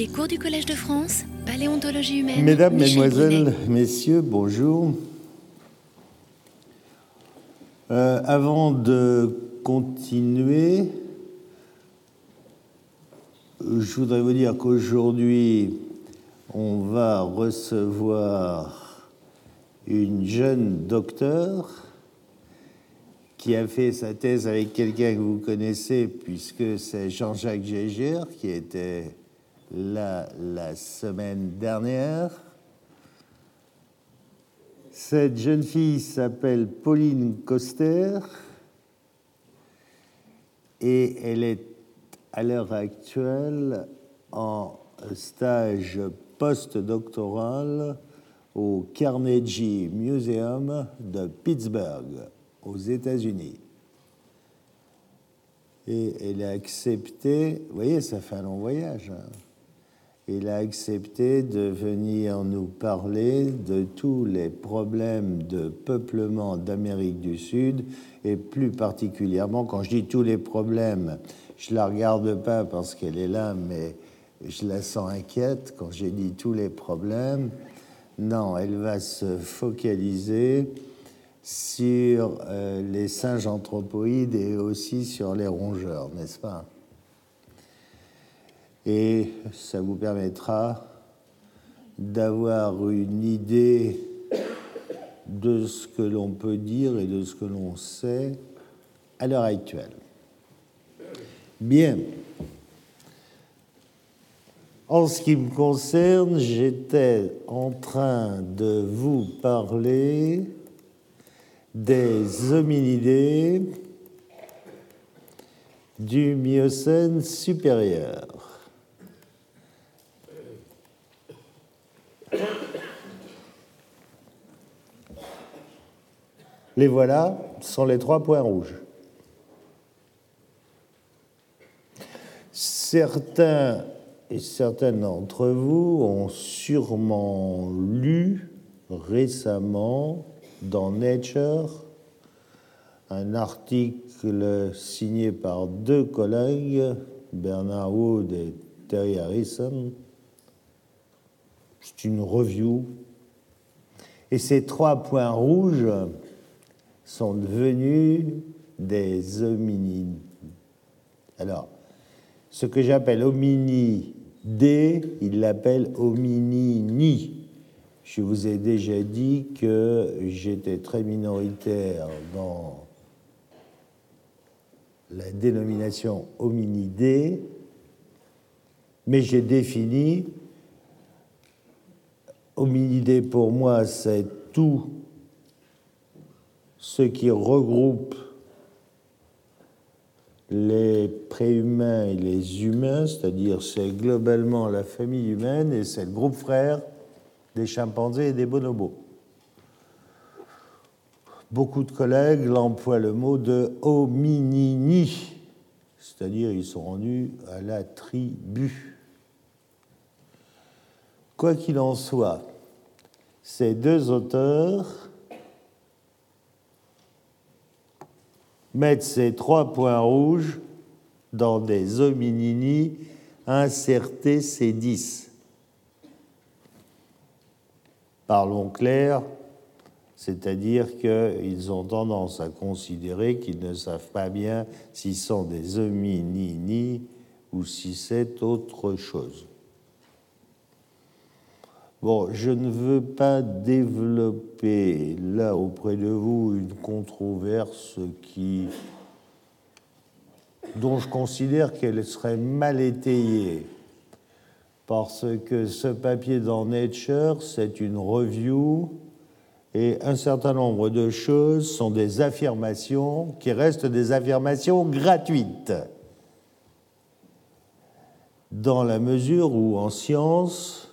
Les cours du Collège de France, paléontologie humaine. Mesdames, Mesdemoiselles. Messieurs, bonjour. Euh, avant de continuer, je voudrais vous dire qu'aujourd'hui, on va recevoir une jeune docteure qui a fait sa thèse avec quelqu'un que vous connaissez, puisque c'est Jean-Jacques Gégère, qui était la semaine dernière. Cette jeune fille s'appelle Pauline Coster et elle est à l'heure actuelle en stage postdoctoral au Carnegie Museum de Pittsburgh, aux États-Unis. Et elle a accepté, vous voyez, ça fait un long voyage. hein. Elle a accepté de venir nous parler de tous les problèmes de peuplement d'Amérique du Sud et plus particulièrement, quand je dis tous les problèmes, je la regarde pas parce qu'elle est là, mais je la sens inquiète quand j'ai dit tous les problèmes. Non, elle va se focaliser sur euh, les singes anthropoïdes et aussi sur les rongeurs, n'est-ce pas? Et ça vous permettra d'avoir une idée de ce que l'on peut dire et de ce que l'on sait à l'heure actuelle. Bien. En ce qui me concerne, j'étais en train de vous parler des hominidés du Miocène supérieur. Les voilà, sont les trois points rouges. Certains et certaines d'entre vous ont sûrement lu récemment dans Nature un article signé par deux collègues, Bernard Wood et Terry Harrison. C'est une review. Et ces trois points rouges sont devenus des hominines. Alors, ce que j'appelle hominidés, il l'appelle hominini. Je vous ai déjà dit que j'étais très minoritaire dans la dénomination hominidés, mais j'ai défini hominidés pour moi, c'est tout ce qui regroupe les préhumains et les humains, c'est-à-dire c'est globalement la famille humaine et c'est le groupe frère des chimpanzés et des bonobos. Beaucoup de collègues l'emploient le mot de hominini, c'est-à-dire ils sont rendus à la tribu. Quoi qu'il en soit, ces deux auteurs mettre ces trois points rouges dans des hominini insertés C10. Parlons clair, c'est-à-dire qu'ils ont tendance à considérer qu'ils ne savent pas bien s'ils sont des hominini ou si c'est autre chose. Bon, je ne veux pas développer là auprès de vous une controverse qui, dont je considère qu'elle serait mal étayée, parce que ce papier dans Nature, c'est une review et un certain nombre de choses sont des affirmations qui restent des affirmations gratuites, dans la mesure où en science,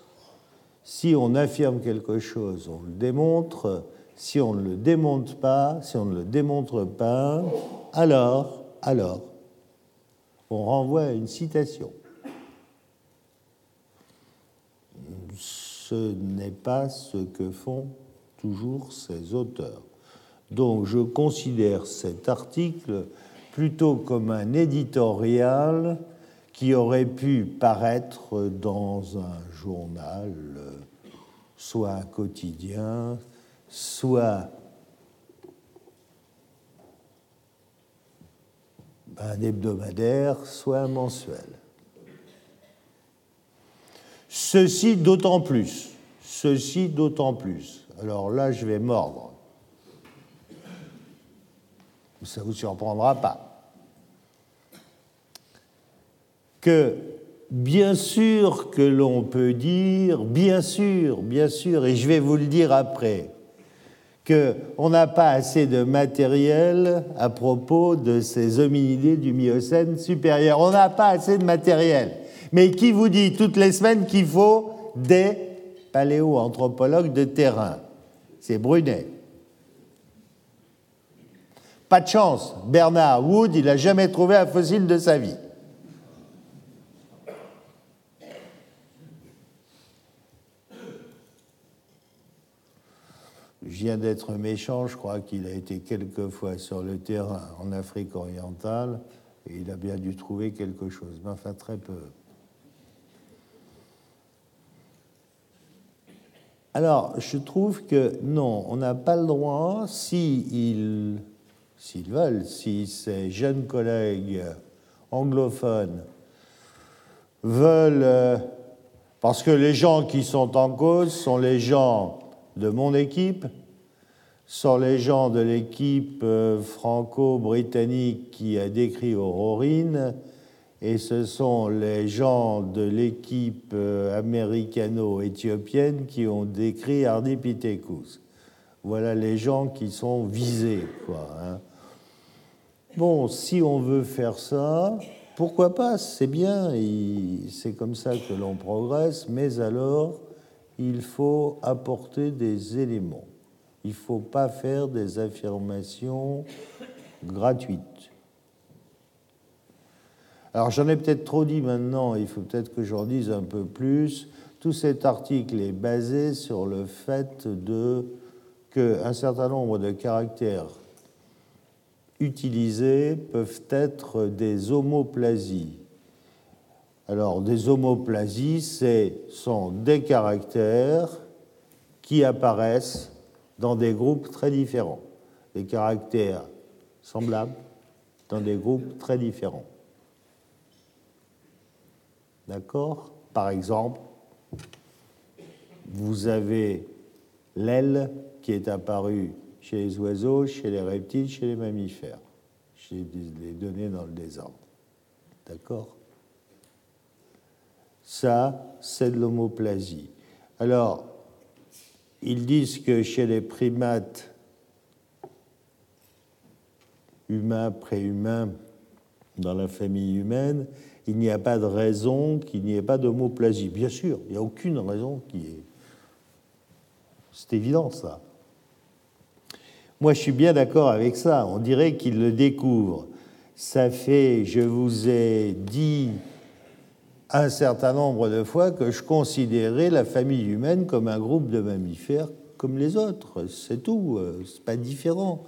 si on affirme quelque chose, on le démontre. Si on ne le démontre pas, si on ne le démontre pas, alors, alors, on renvoie à une citation. Ce n'est pas ce que font toujours ces auteurs. Donc je considère cet article plutôt comme un éditorial qui aurait pu paraître dans un journal, soit un quotidien, soit un hebdomadaire, soit un mensuel. Ceci d'autant plus, ceci d'autant plus. Alors là, je vais mordre. Ça ne vous surprendra pas. Que bien sûr que l'on peut dire, bien sûr, bien sûr, et je vais vous le dire après, qu'on n'a pas assez de matériel à propos de ces hominidés du Miocène supérieur. On n'a pas assez de matériel. Mais qui vous dit toutes les semaines qu'il faut des paléoanthropologues de terrain? C'est Brunet. Pas de chance, Bernard Wood, il n'a jamais trouvé un fossile de sa vie. Je viens d'être méchant, je crois qu'il a été quelques fois sur le terrain en Afrique orientale et il a bien dû trouver quelque chose, mais enfin très peu. Alors, je trouve que non, on n'a pas le droit, s'ils veulent, si ces jeunes collègues anglophones veulent, euh, parce que les gens qui sont en cause sont les gens de mon équipe sont les gens de l'équipe euh, franco-britannique qui a décrit Aurorine et ce sont les gens de l'équipe euh, américano-éthiopienne qui ont décrit Ardipithecus. Voilà les gens qui sont visés. Hein. Bon, si on veut faire ça, pourquoi pas, c'est bien, c'est comme ça que l'on progresse, mais alors il faut apporter des éléments. Il ne faut pas faire des affirmations gratuites. Alors j'en ai peut-être trop dit maintenant, il faut peut-être que j'en dise un peu plus. Tout cet article est basé sur le fait de qu'un certain nombre de caractères utilisés peuvent être des homoplasies. Alors, des homoplasies, ce sont des caractères qui apparaissent dans des groupes très différents, des caractères semblables dans des groupes très différents. D'accord? Par exemple, vous avez l'aile qui est apparue chez les oiseaux, chez les reptiles, chez les mammifères. J'ai les données dans le désordre. D'accord? Ça, c'est de l'homoplasie. Alors, ils disent que chez les primates humains, préhumains, dans la famille humaine, il n'y a pas de raison qu'il n'y ait pas d'homoplasie. Bien sûr, il n'y a aucune raison qui est. C'est évident, ça. Moi, je suis bien d'accord avec ça. On dirait qu'ils le découvrent. Ça fait, je vous ai dit un certain nombre de fois que je considérais la famille humaine comme un groupe de mammifères comme les autres. C'est tout, euh, c'est pas différent.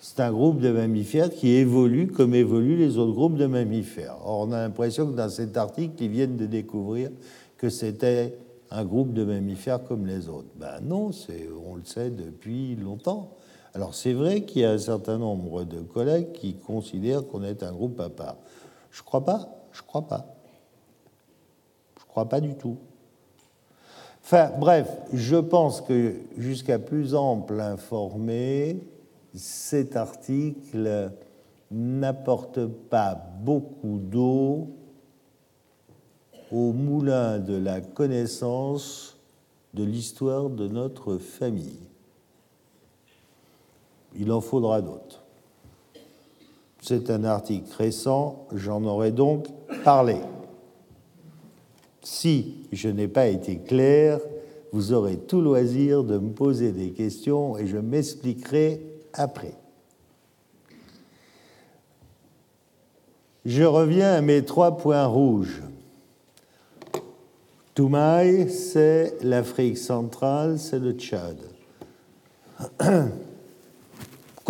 C'est un groupe de mammifères qui évolue comme évoluent les autres groupes de mammifères. Or, on a l'impression que dans cet article, ils viennent de découvrir que c'était un groupe de mammifères comme les autres. Ben non, on le sait depuis longtemps. Alors c'est vrai qu'il y a un certain nombre de collègues qui considèrent qu'on est un groupe à part. Je crois pas, je crois pas crois pas du tout. Enfin, bref, je pense que jusqu'à plus ample informé, cet article n'apporte pas beaucoup d'eau au moulin de la connaissance de l'histoire de notre famille. Il en faudra d'autres. C'est un article récent, j'en aurais donc parlé. Si je n'ai pas été clair, vous aurez tout loisir de me poser des questions et je m'expliquerai après. Je reviens à mes trois points rouges. Toumaï, c'est l'Afrique centrale, c'est le Tchad.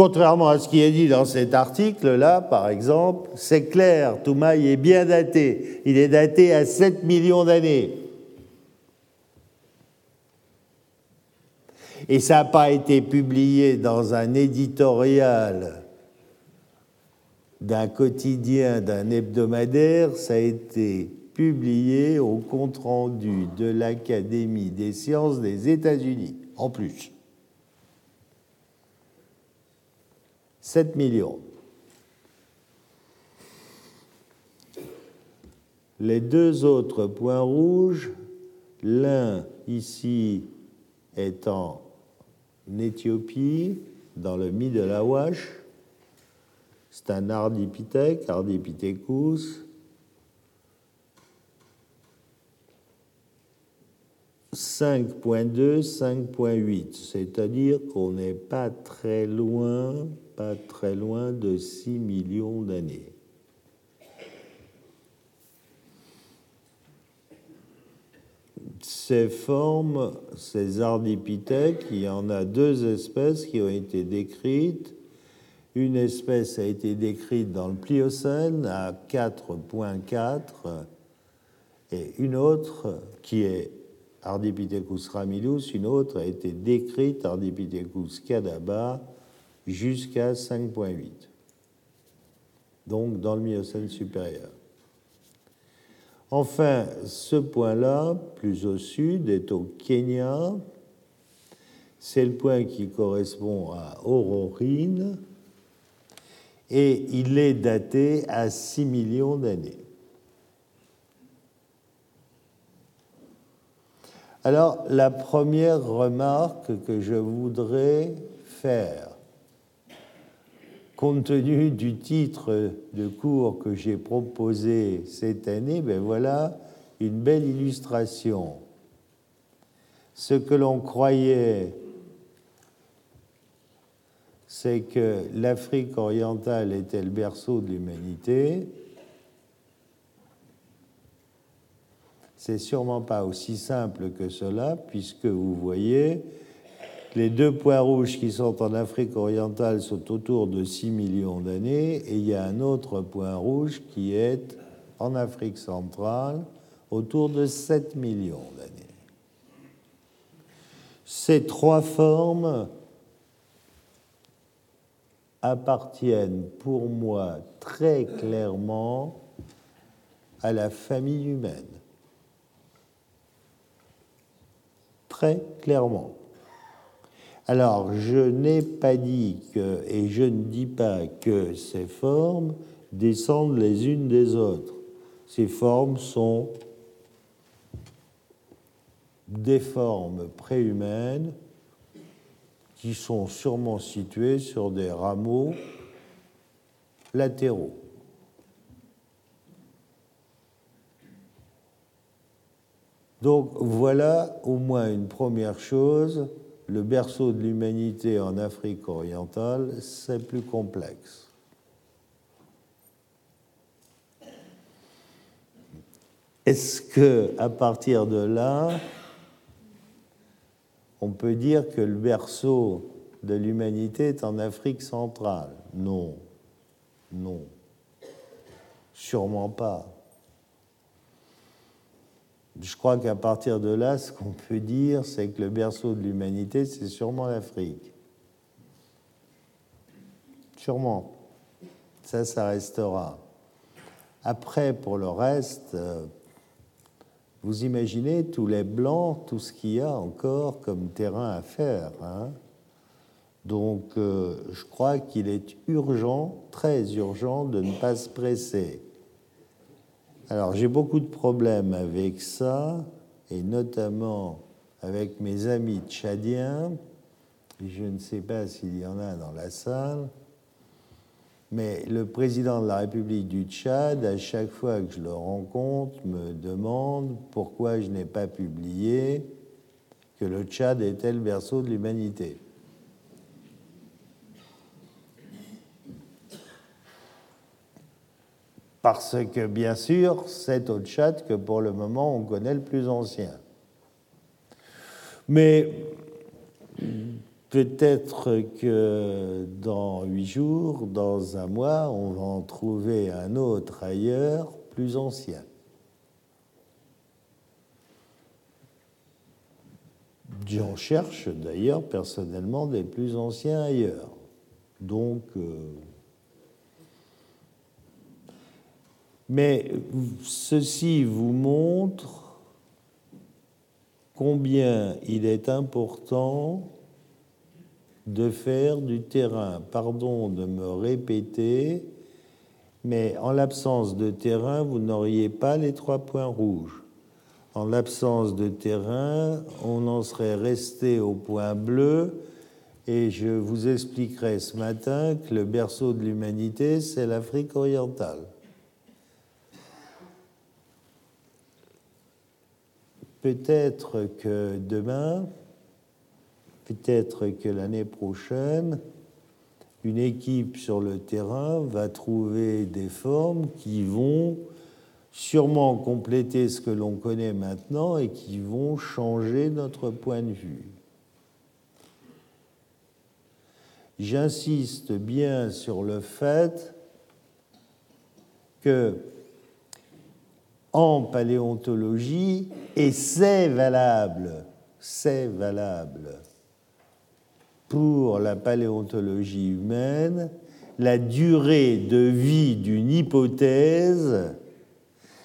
Contrairement à ce qui est dit dans cet article-là, par exemple, c'est clair, Toumaï est bien daté. Il est daté à 7 millions d'années. Et ça n'a pas été publié dans un éditorial d'un quotidien, d'un hebdomadaire, ça a été publié au compte-rendu de l'Académie des sciences des États-Unis, en plus. 7 millions. Les deux autres points rouges, l'un ici est en Éthiopie, dans le Mi de la Wash, c'est un ardipithèque, Ardipithecus, 5.2, 5.8, c'est-à-dire qu'on n'est pas très loin, très loin de 6 millions d'années. Ces formes, ces ardipithèques, il y en a deux espèces qui ont été décrites. Une espèce a été décrite dans le Pliocène à 4.4 et une autre qui est Ardipithecus ramidus, une autre a été décrite, Ardipithecus cadaba, jusqu'à 5.8, donc dans le Miocène supérieur. Enfin, ce point-là, plus au sud, est au Kenya. C'est le point qui correspond à Aurorine et il est daté à 6 millions d'années. Alors, la première remarque que je voudrais faire, compte tenu du titre de cours que j'ai proposé cette année, ben voilà une belle illustration. Ce que l'on croyait, c'est que l'Afrique orientale était le berceau de l'humanité, C'est sûrement pas aussi simple que cela, puisque vous voyez, les deux points rouges qui sont en Afrique orientale sont autour de 6 millions d'années, et il y a un autre point rouge qui est en Afrique centrale autour de 7 millions d'années. Ces trois formes appartiennent pour moi très clairement à la famille humaine. très clairement. Alors, je n'ai pas dit que, et je ne dis pas que ces formes descendent les unes des autres. Ces formes sont des formes préhumaines qui sont sûrement situées sur des rameaux latéraux. Donc voilà au moins une première chose, le berceau de l'humanité en Afrique orientale, c'est plus complexe. Est-ce que à partir de là, on peut dire que le berceau de l'humanité est en Afrique centrale? Non, non, sûrement pas. Je crois qu'à partir de là, ce qu'on peut dire, c'est que le berceau de l'humanité, c'est sûrement l'Afrique. Sûrement. Ça, ça restera. Après, pour le reste, euh, vous imaginez tous les blancs, tout ce qu'il y a encore comme terrain à faire. Hein. Donc, euh, je crois qu'il est urgent, très urgent, de ne pas se presser. Alors j'ai beaucoup de problèmes avec ça, et notamment avec mes amis tchadiens. Je ne sais pas s'il y en a dans la salle, mais le président de la République du Tchad, à chaque fois que je le rencontre, me demande pourquoi je n'ai pas publié que le Tchad était le berceau de l'humanité. Parce que, bien sûr, c'est au Tchad que pour le moment on connaît le plus ancien. Mais peut-être que dans huit jours, dans un mois, on va en trouver un autre ailleurs, plus ancien. J'en cherche d'ailleurs personnellement des plus anciens ailleurs. Donc, euh, mais ceci vous montre combien il est important de faire du terrain. Pardon de me répéter, mais en l'absence de terrain, vous n'auriez pas les trois points rouges. En l'absence de terrain, on en serait resté au point bleu, et je vous expliquerai ce matin que le berceau de l'humanité, c'est l'Afrique orientale. Peut-être que demain, peut-être que l'année prochaine, une équipe sur le terrain va trouver des formes qui vont sûrement compléter ce que l'on connaît maintenant et qui vont changer notre point de vue. J'insiste bien sur le fait que en paléontologie, et c'est valable, c'est valable pour la paléontologie humaine, la durée de vie d'une hypothèse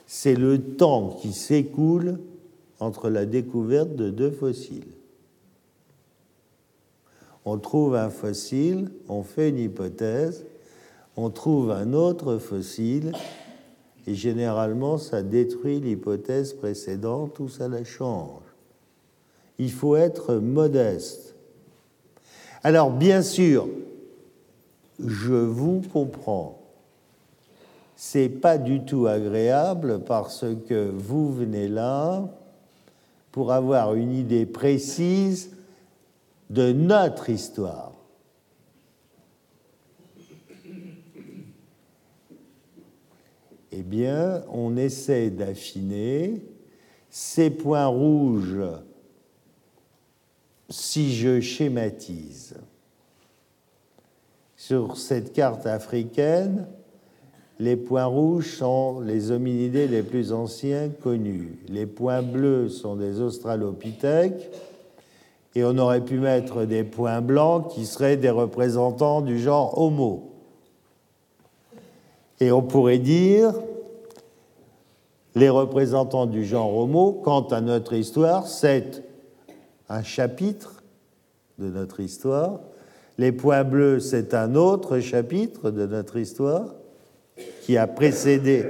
c'est le temps qui s'écoule entre la découverte de deux fossiles. On trouve un fossile, on fait une hypothèse, on trouve un autre fossile, et généralement ça détruit l'hypothèse précédente ou ça la change. Il faut être modeste. Alors bien sûr, je vous comprends c'est pas du tout agréable parce que vous venez là pour avoir une idée précise de notre histoire. Eh bien, on essaie d'affiner ces points rouges si je schématise. Sur cette carte africaine, les points rouges sont les hominidés les plus anciens connus. Les points bleus sont des australopithèques. Et on aurait pu mettre des points blancs qui seraient des représentants du genre Homo. Et on pourrait dire, les représentants du genre Homo, quant à notre histoire, c'est un chapitre de notre histoire. Les points bleus, c'est un autre chapitre de notre histoire qui a précédé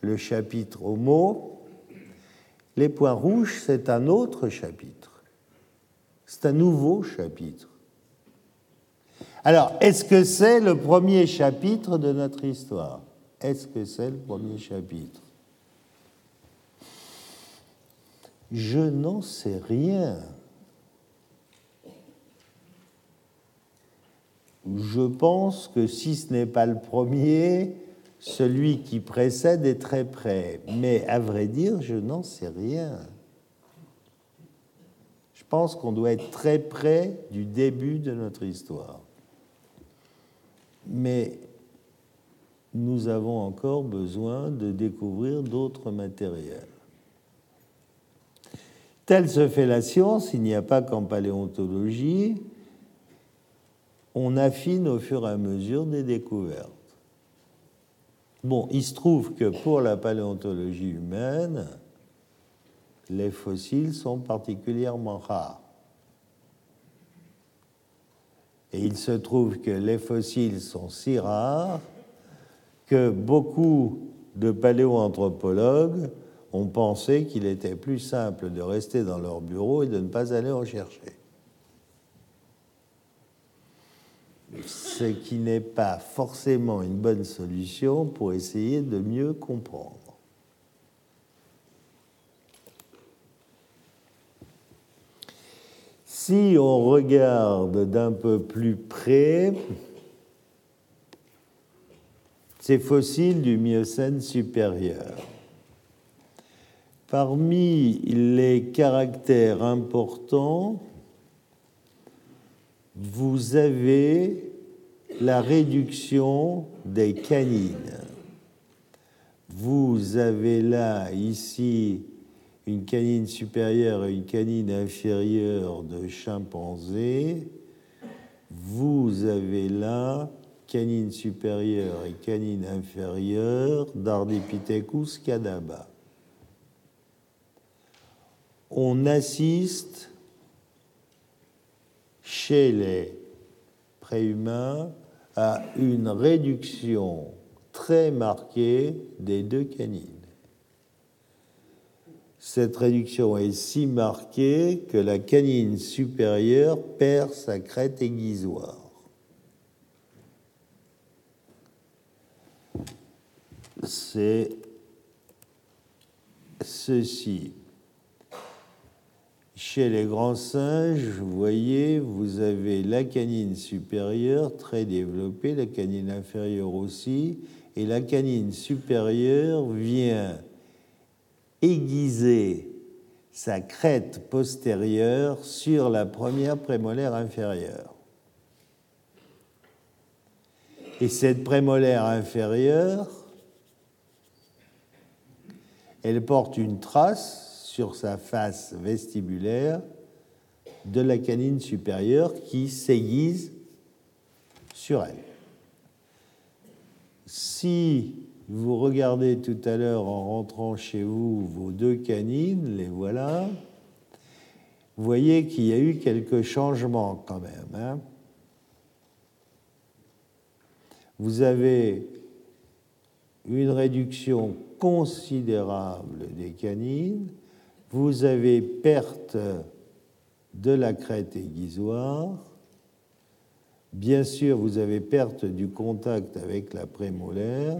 le chapitre Homo. Les points rouges, c'est un autre chapitre. C'est un nouveau chapitre. Alors, est-ce que c'est le premier chapitre de notre histoire? Est-ce que c'est le premier chapitre? Je n'en sais rien. Je pense que si ce n'est pas le premier, celui qui précède est très près. Mais à vrai dire, je n'en sais rien. Je pense qu'on doit être très près du début de notre histoire. Mais nous avons encore besoin de découvrir d'autres matériels. Telle se fait la science, il n'y a pas qu'en paléontologie, on affine au fur et à mesure des découvertes. Bon, il se trouve que pour la paléontologie humaine, les fossiles sont particulièrement rares. Et il se trouve que les fossiles sont si rares que beaucoup de paléoanthropologues ont pensé qu'il était plus simple de rester dans leur bureau et de ne pas aller en chercher. ce qui n'est pas forcément une bonne solution pour essayer de mieux comprendre. Si on regarde d'un peu plus près ces fossiles du Miocène supérieur, parmi les caractères importants, vous avez la réduction des canines. Vous avez là, ici, une canine supérieure et une canine inférieure de chimpanzé. Vous avez là canine supérieure et canine inférieure d'Ardipithecus cadaba. On assiste chez les préhumains à une réduction très marquée des deux canines. Cette réduction est si marquée que la canine supérieure perd sa crête aiguisoire. c'est ceci. Chez les grands singes, vous voyez, vous avez la canine supérieure très développée, la canine inférieure aussi, et la canine supérieure vient aiguiser sa crête postérieure sur la première prémolaire inférieure. Et cette prémolaire inférieure elle porte une trace sur sa face vestibulaire de la canine supérieure qui s'aiguise sur elle. Si vous regardez tout à l'heure en rentrant chez vous vos deux canines, les voilà, vous voyez qu'il y a eu quelques changements quand même. Hein. vous avez une réduction considérable des canines, vous avez perte de la crête aiguisoire, bien sûr vous avez perte du contact avec la prémolaire,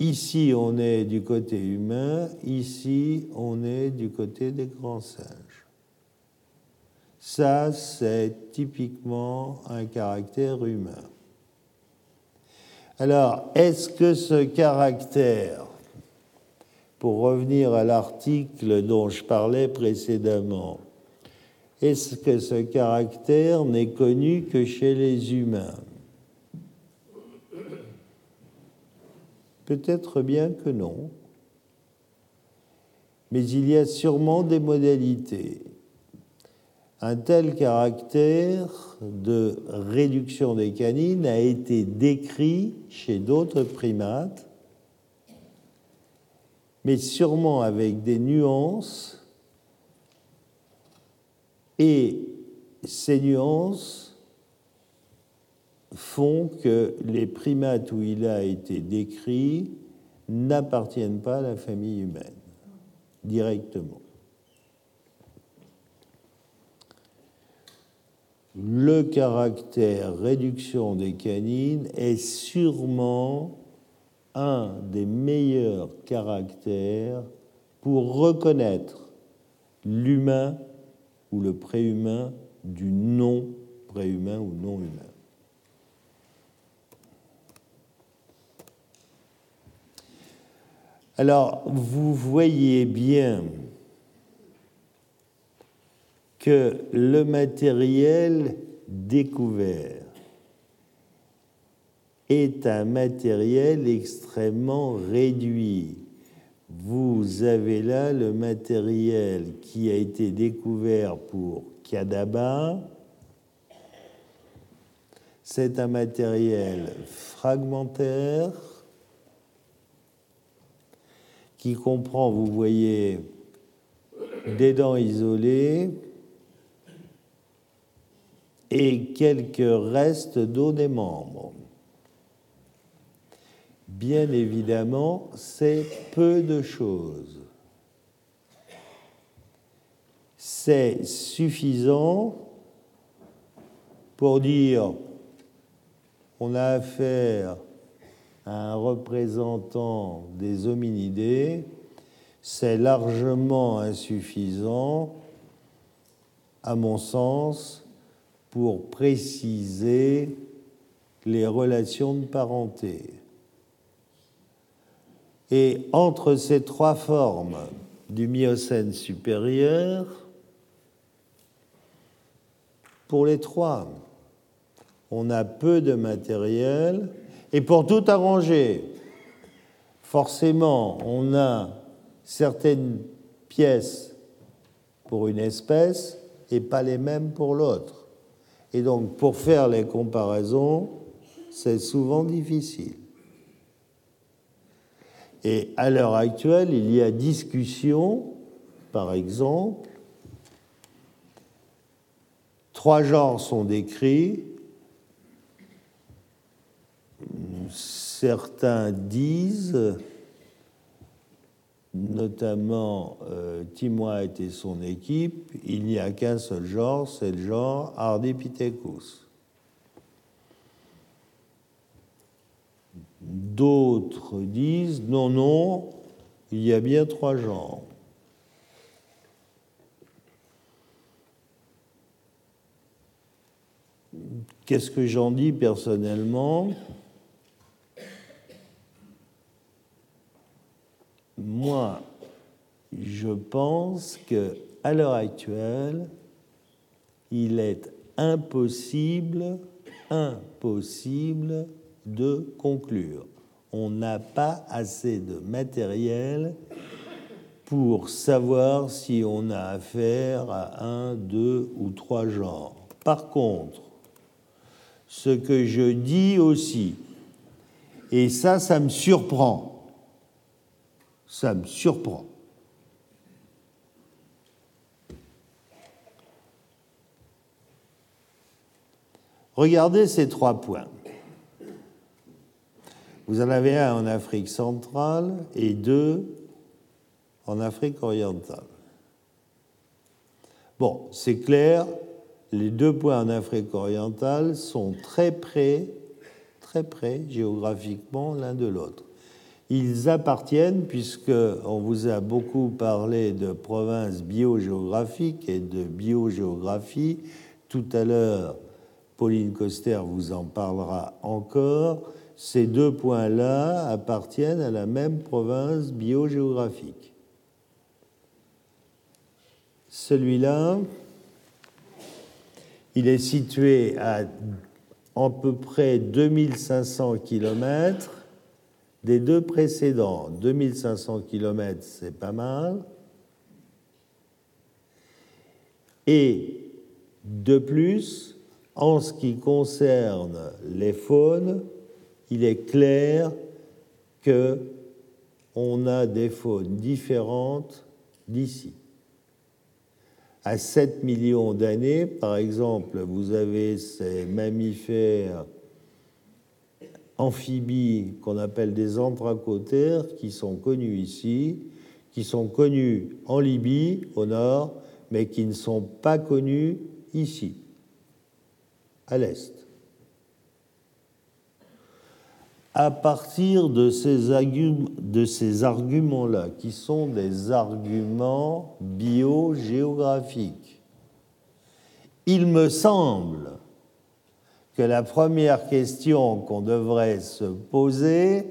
ici on est du côté humain, ici on est du côté des grands singes. Ça, c'est typiquement un caractère humain. Alors, est-ce que ce caractère, pour revenir à l'article dont je parlais précédemment, est-ce que ce caractère n'est connu que chez les humains? Peut-être bien que non, mais il y a sûrement des modalités. Un tel caractère de réduction des canines a été décrit chez d'autres primates, mais sûrement avec des nuances, et ces nuances font que les primates où il a été décrit n'appartiennent pas à la famille humaine directement. le caractère réduction des canines est sûrement un des meilleurs caractères pour reconnaître l'humain ou le préhumain du non préhumain ou non humain. Alors, vous voyez bien que le matériel découvert est un matériel extrêmement réduit. Vous avez là le matériel qui a été découvert pour Kadaba. C'est un matériel fragmentaire qui comprend, vous voyez, des dents isolées, et quelques restes d'eau des membres. Bien évidemment, c'est peu de choses. C'est suffisant pour dire on a affaire un représentant des hominidés, c'est largement insuffisant, à mon sens, pour préciser les relations de parenté. Et entre ces trois formes du Miocène supérieur, pour les trois. On a peu de matériel et pour tout arranger, forcément, on a certaines pièces pour une espèce et pas les mêmes pour l'autre. Et donc, pour faire les comparaisons, c'est souvent difficile. Et à l'heure actuelle, il y a discussion, par exemple, trois genres sont décrits. Certains disent, notamment euh, et son équipe, il n'y a qu'un seul genre, c'est le genre Ardipithecus. D'autres disent non, non, il y a bien trois genres. Qu'est-ce que j'en dis personnellement? Moi, je pense que à l'heure actuelle, il est impossible, impossible de conclure. On n'a pas assez de matériel pour savoir si on a affaire à un, deux ou trois genres. Par contre, ce que je dis aussi, et ça, ça me surprend, ça me surprend. Regardez ces trois points. Vous en avez un en Afrique centrale et deux en Afrique orientale. Bon, c'est clair, les deux points en Afrique orientale sont très près, très près géographiquement l'un de l'autre. Ils appartiennent, puisque on vous a beaucoup parlé de provinces biogéographiques et de biogéographie. Tout à l'heure, Pauline Coster vous en parlera encore ces deux points-là appartiennent à la même province biogéographique. Celui-là, il est situé à à peu près 2500 km des deux précédents. 2500 km, c'est pas mal. Et de plus, en ce qui concerne les faunes, il est clair que on a des faunes différentes d'ici. À 7 millions d'années, par exemple, vous avez ces mammifères amphibies qu'on appelle des anthracotères qui sont connus ici, qui sont connus en Libye, au nord, mais qui ne sont pas connus ici, à l'est. À partir de ces, arguments-là, qui sont des arguments biogéographiques, il me semble que la première question qu'on devrait se poser,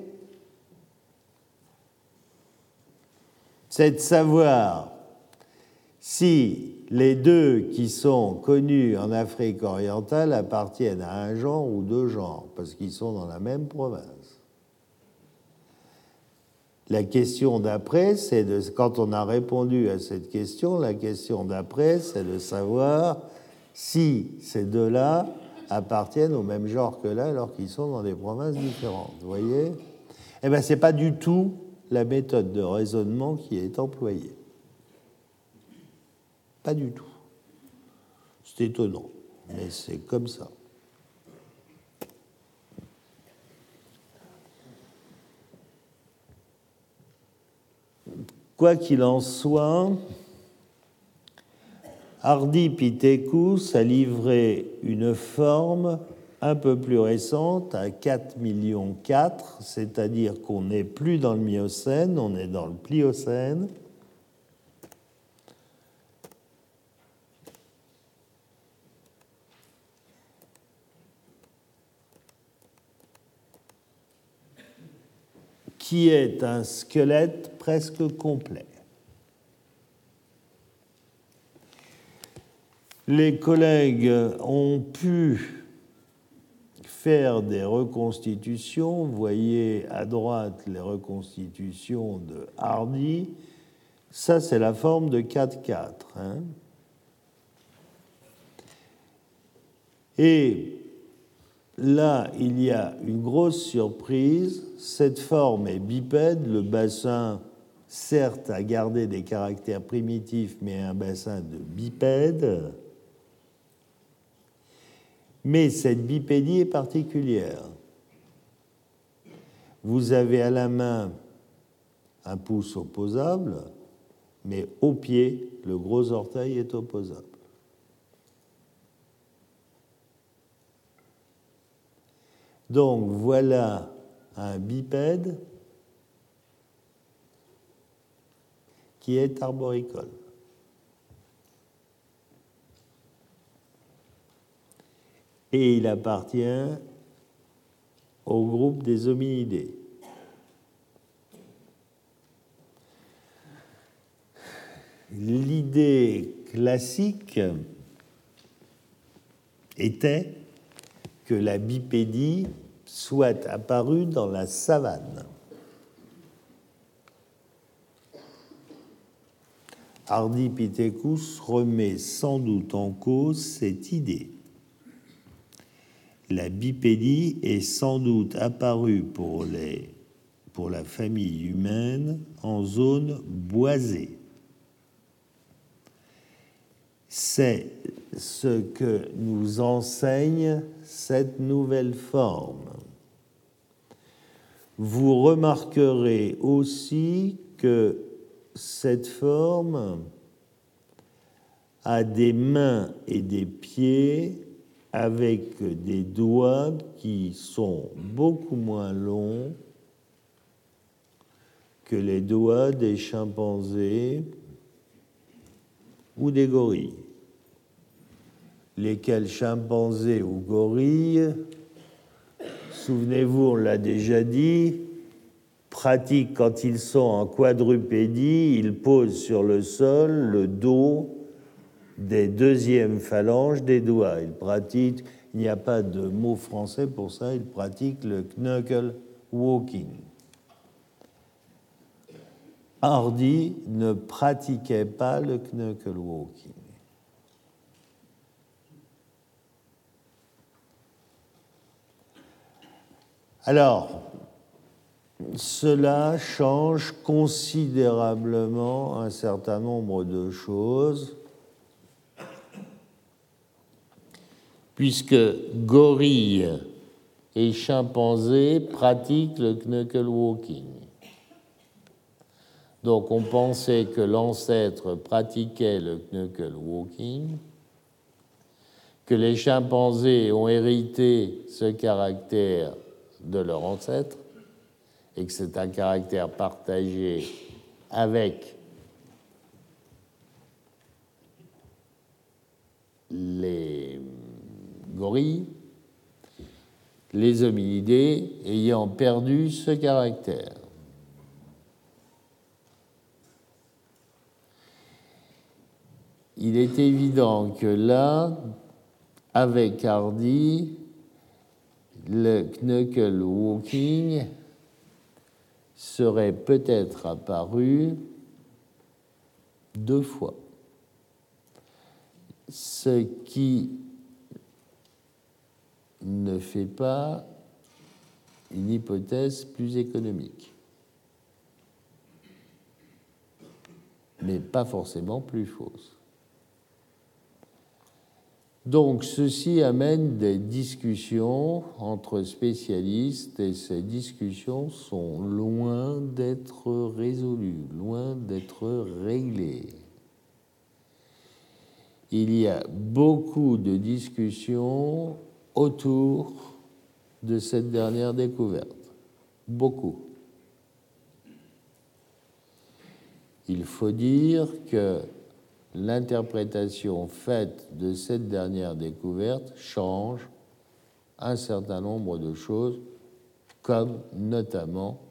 c'est de savoir si les deux qui sont connus en Afrique orientale appartiennent à un genre ou deux genres, parce qu'ils sont dans la même province. La question d'après, c'est de, quand on a répondu à cette question, la question d'après, c'est de savoir si ces deux-là appartiennent au même genre que là, alors qu'ils sont dans des provinces différentes. Vous voyez? Eh bien, ce n'est pas du tout la méthode de raisonnement qui est employée. Pas du tout. C'est étonnant, mais c'est comme ça. Quoi qu'il en soit, Ardipithecus a livré une forme un peu plus récente à 4 millions 4, c'est-à-dire qu'on n'est plus dans le Miocène, on est dans le Pliocène. qui est un squelette presque complet. Les collègues ont pu faire des reconstitutions. Vous voyez à droite les reconstitutions de Hardy. Ça, c'est la forme de 4-4. Hein. Et là, il y a une grosse surprise. Cette forme est bipède. Le bassin, certes, a gardé des caractères primitifs, mais un bassin de bipède. Mais cette bipédie est particulière. Vous avez à la main un pouce opposable, mais au pied, le gros orteil est opposable. Donc voilà un bipède qui est arboricole. Et il appartient au groupe des hominidés. L'idée classique était que la bipédie soit apparue dans la savane. Ardipithecus remet sans doute en cause cette idée. La bipédie est sans doute apparue pour, les, pour la famille humaine en zone boisée. C'est ce que nous enseigne cette nouvelle forme. Vous remarquerez aussi que cette forme a des mains et des pieds avec des doigts qui sont beaucoup moins longs que les doigts des chimpanzés ou des gorilles. Lesquels chimpanzés ou gorilles, souvenez-vous, on l'a déjà dit, pratiquent quand ils sont en quadrupédie, ils posent sur le sol le dos des deuxièmes phalanges des doigts. Ils pratiquent, il n'y a pas de mot français pour ça, ils pratiquent le knuckle walking. Hardy ne pratiquait pas le knuckle walking. Alors, cela change considérablement un certain nombre de choses, puisque gorilles et chimpanzés pratiquent le knuckle walking. Donc on pensait que l'ancêtre pratiquait le knuckle walking, que les chimpanzés ont hérité ce caractère de leur ancêtre et que c'est un caractère partagé avec les les hominidés ayant perdu ce caractère. Il est évident que là, avec Hardy, le knuckle walking serait peut-être apparu deux fois, ce qui ne fait pas une hypothèse plus économique, mais pas forcément plus fausse. Donc ceci amène des discussions entre spécialistes et ces discussions sont loin d'être résolues, loin d'être réglées. Il y a beaucoup de discussions autour de cette dernière découverte. Beaucoup. Il faut dire que l'interprétation faite de cette dernière découverte change un certain nombre de choses, comme notamment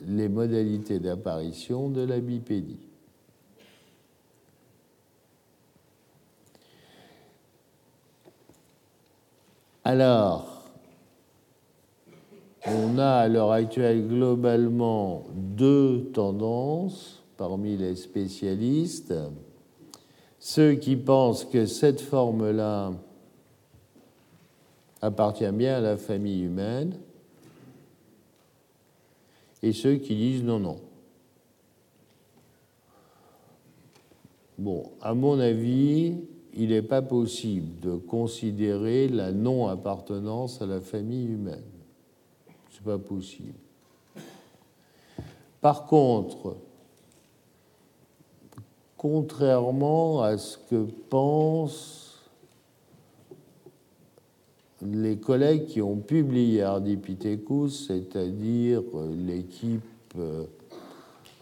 les modalités d'apparition de la bipédie. Alors, on a à l'heure actuelle globalement deux tendances parmi les spécialistes. Ceux qui pensent que cette forme-là appartient bien à la famille humaine et ceux qui disent non, non. Bon, à mon avis, il n'est pas possible de considérer la non-appartenance à la famille humaine. Ce n'est pas possible. Par contre, contrairement à ce que pensent les collègues qui ont publié Ardipithecus, c'est-à-dire l'équipe euh,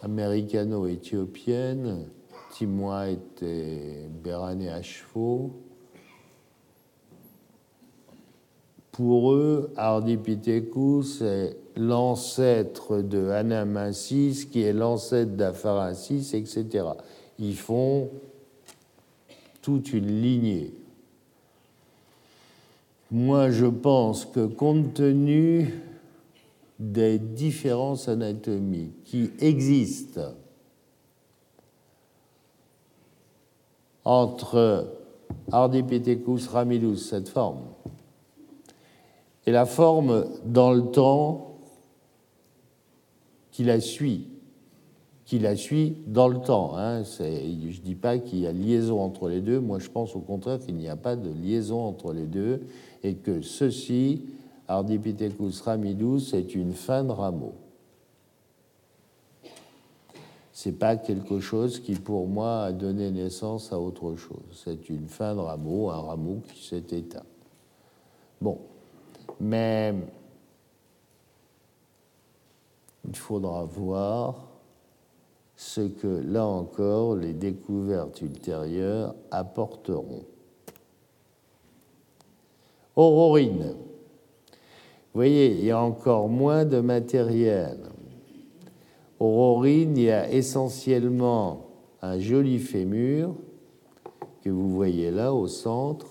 américano-éthiopienne, White et Berané à chevaux, pour eux, Ardipithecus est l'ancêtre de Anamensis, qui est l'ancêtre d'Apharasis, etc. Ils font toute une lignée. Moi, je pense que compte tenu des différences anatomiques qui existent entre Ardipithecus ramidus, cette forme, et la forme dans le temps qui la suit, qui la suit dans le temps. Hein. Je ne dis pas qu'il y a liaison entre les deux, moi je pense au contraire qu'il n'y a pas de liaison entre les deux, et que ceci, Ardipithecus ramidus, est une fin de rameau. C'est pas quelque chose qui, pour moi, a donné naissance à autre chose. C'est une fin de rameau, un rameau qui s'est éteint. Bon, mais il faudra voir ce que, là encore, les découvertes ultérieures apporteront. Aurorine. Vous voyez, il y a encore moins de matériel. Aurorine, il y a essentiellement un joli fémur que vous voyez là au centre.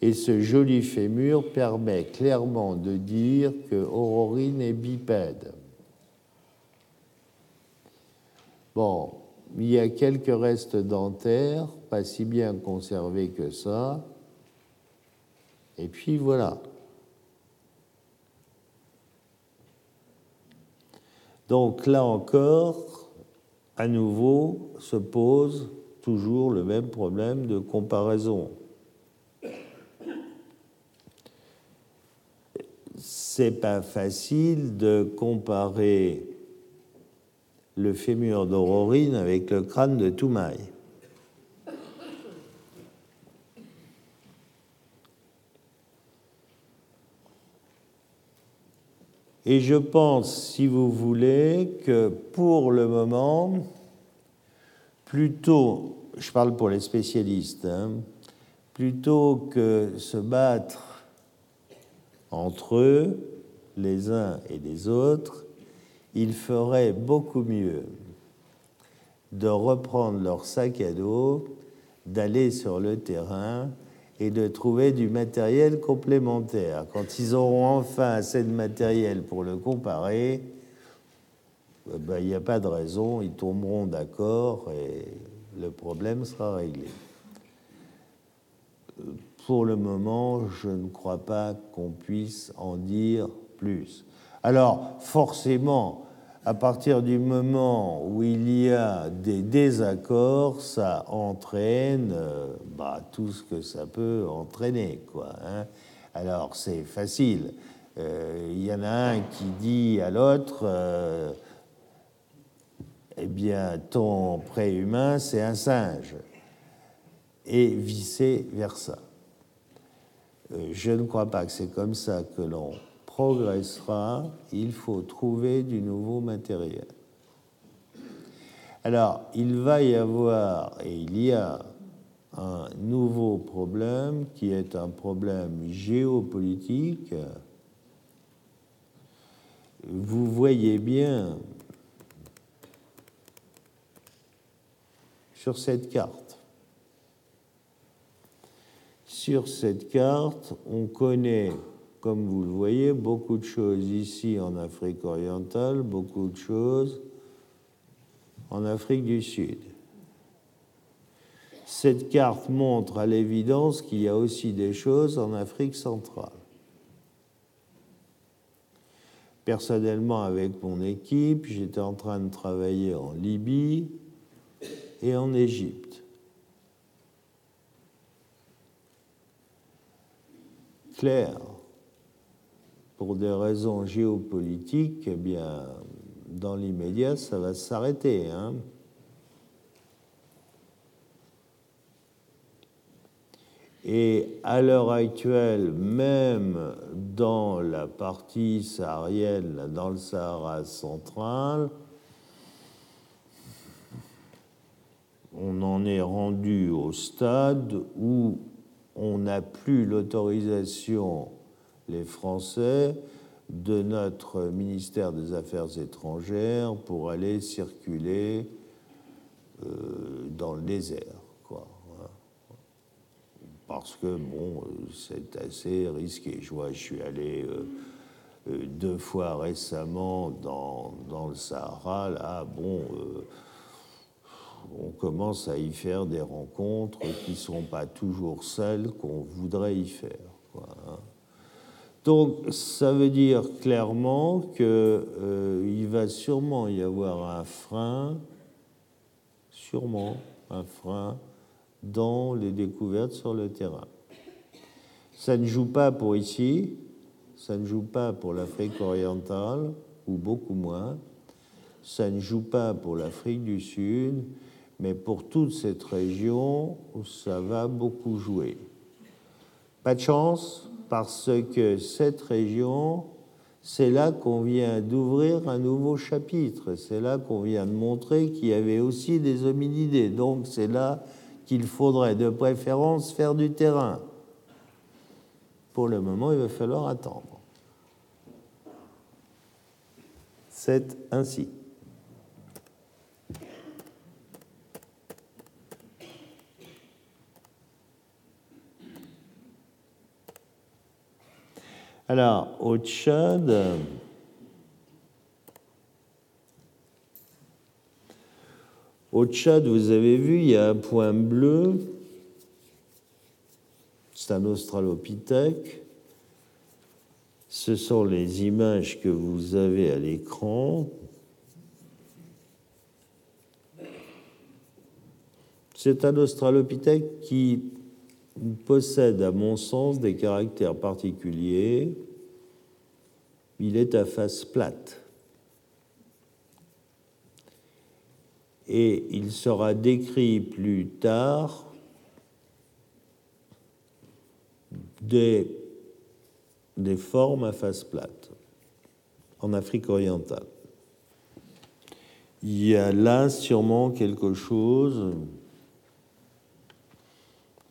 Et ce joli fémur permet clairement de dire que Aurorine est bipède. Bon, il y a quelques restes dentaires, pas si bien conservés que ça. Et puis voilà. Donc là encore, à nouveau, se pose toujours le même problème de comparaison. C'est pas facile de comparer le fémur d'Aurorine avec le crâne de Toumaï. Et je pense, si vous voulez, que pour le moment, plutôt, je parle pour les spécialistes, hein, plutôt que se battre entre eux, les uns et les autres, il ferait beaucoup mieux de reprendre leur sac à dos, d'aller sur le terrain et de trouver du matériel complémentaire. Quand ils auront enfin assez de matériel pour le comparer, eh ben, il n'y a pas de raison, ils tomberont d'accord et le problème sera réglé. Pour le moment, je ne crois pas qu'on puisse en dire plus. Alors, forcément, à partir du moment où il y a des désaccords, ça entraîne euh, bah, tout ce que ça peut entraîner. Quoi, hein. Alors c'est facile. Euh, il y en a un qui dit à l'autre, euh, eh bien ton préhumain c'est un singe, et vice-versa. je ne crois pas que c'est comme ça que l'on progressera, il faut trouver du nouveau matériel. Alors, il va y avoir, et il y a un nouveau problème qui est un problème géopolitique. Vous voyez bien sur cette carte sur cette carte, on connaît, comme vous le voyez, beaucoup de choses ici en Afrique orientale, beaucoup de choses en Afrique du Sud. Cette carte montre à l'évidence qu'il y a aussi des choses en Afrique centrale. Personnellement, avec mon équipe, j'étais en train de travailler en Libye et en Égypte. Claire, pour des raisons géopolitiques, eh bien, dans l'immédiat, ça va s'arrêter. Hein. Et à l'heure actuelle, même dans la partie saharienne, dans le Sahara central, on en est rendu au stade où on n'a plus l'autorisation, les Français, de notre ministère des Affaires étrangères pour aller circuler euh, dans le désert. Quoi, Parce que, bon, c'est assez risqué. Je vois, je suis allé euh, euh, deux fois récemment dans, le Sahara. Là, bon, on commence à y faire des rencontres qui ne sont pas toujours celles qu'on voudrait y faire. Hein. Donc ça veut dire clairement qu'il euh, va sûrement y avoir un frein, sûrement un frein dans les découvertes sur le terrain. Ça ne joue pas pour ici, ça ne joue pas pour l'Afrique orientale, ou beaucoup moins, ça ne joue pas pour l'Afrique du Sud, mais pour toute cette région, ça va beaucoup jouer. Pas de chance, parce que cette région, c'est là qu'on vient d'ouvrir un nouveau chapitre, c'est là qu'on vient de montrer qu'il y avait aussi des hominidés, donc c'est là qu'il faudrait de préférence faire du terrain. Pour le moment, il va falloir attendre. C'est ainsi. Alors, au Tchad, au Tchad, vous avez vu, il y a un point bleu, c'est un australopithèque. Ce sont les images que vous avez à l'écran. C'est un australopithèque qui possède, à mon sens, des caractères particuliers. Il est à face plate. Et il sera décrit plus tard des, des formes à face plate en Afrique orientale. Il y a là sûrement quelque chose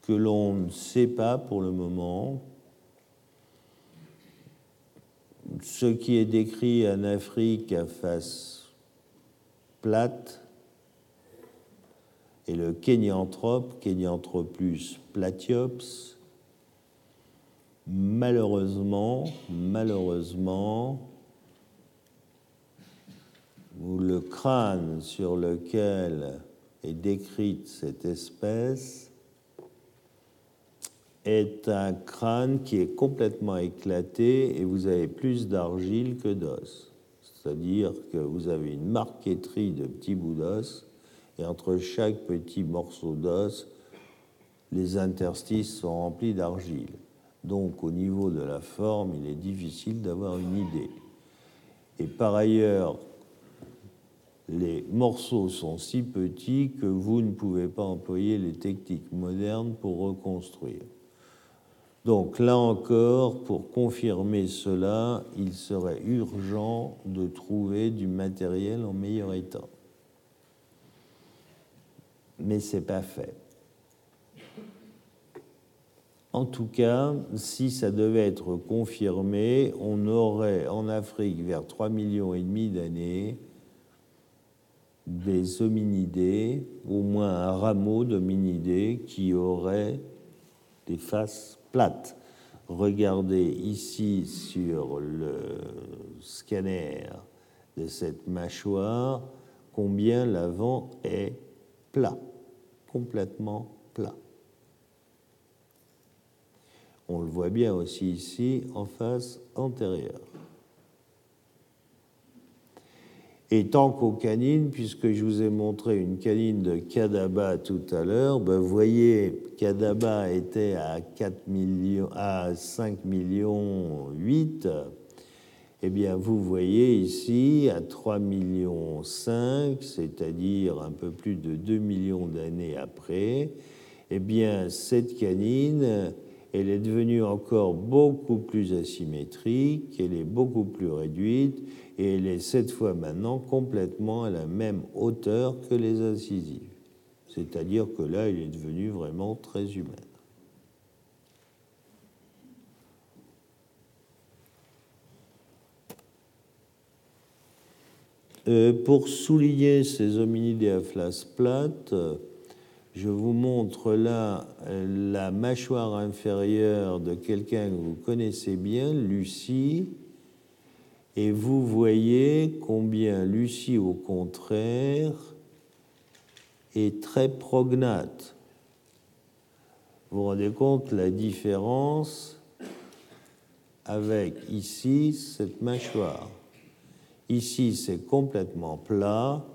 que l'on ne sait pas pour le moment. Ce qui est décrit en Afrique à face plate est le Kenyanthrope, Kenyanthropus platyops. Malheureusement, malheureusement, le crâne sur lequel est décrite cette espèce est un crâne qui est complètement éclaté et vous avez plus d'argile que d'os. C'est-à-dire que vous avez une marqueterie de petits bouts d'os et entre chaque petit morceau d'os, les interstices sont remplis d'argile. Donc au niveau de la forme, il est difficile d'avoir une idée. Et par ailleurs, les morceaux sont si petits que vous ne pouvez pas employer les techniques modernes pour reconstruire. Donc là encore, pour confirmer cela, il serait urgent de trouver du matériel en meilleur état. Mais ce n'est pas fait. En tout cas, si ça devait être confirmé, on aurait en Afrique, vers 3 millions et demi d'années, des hominidés, au moins un rameau d'hominidés qui aurait des faces plates. Regardez ici sur le scanner de cette mâchoire combien l'avant est plat, complètement plat. On le voit bien aussi ici en face antérieure. Et tant qu'aux canines, puisque je vous ai montré une canine de Kadaba tout à l'heure, ben vous voyez, Kadaba était à, 4 millions, à 5 millions 8. Eh bien, vous voyez ici à 3 millions 5, c'est-à-dire un peu plus de 2 millions d'années après, eh bien, cette canine, elle est devenue encore beaucoup plus asymétrique, elle est beaucoup plus réduite, et elle est cette fois maintenant complètement à la même hauteur que les incisives. C'est-à-dire que là, elle est devenue vraiment très humaine. Euh, pour souligner ces hominidés à face plate, je vous montre là la mâchoire inférieure de quelqu'un que vous connaissez bien, Lucie, et vous voyez combien Lucie, au contraire, est très prognate. Vous vous rendez compte la différence avec ici cette mâchoire. Ici, c'est complètement plat.